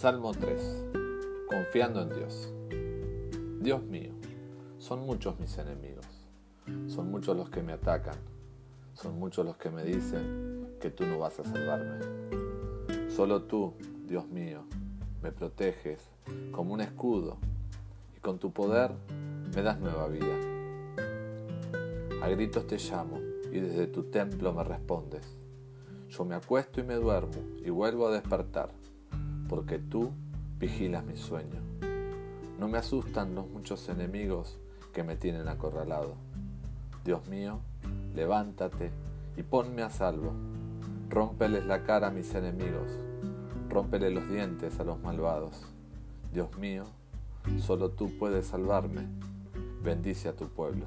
Salmo 3. Confiando en Dios. Dios mío, son muchos mis enemigos, son muchos los que me atacan, son muchos los que me dicen que tú no vas a salvarme. Solo tú, Dios mío, me proteges como un escudo y con tu poder me das nueva vida. A gritos te llamo y desde tu templo me respondes. Yo me acuesto y me duermo y vuelvo a despertar porque tú vigilas mi sueño. No me asustan los muchos enemigos que me tienen acorralado. Dios mío, levántate y ponme a salvo. Rómpeles la cara a mis enemigos, rómpele los dientes a los malvados. Dios mío, solo tú puedes salvarme. Bendice a tu pueblo.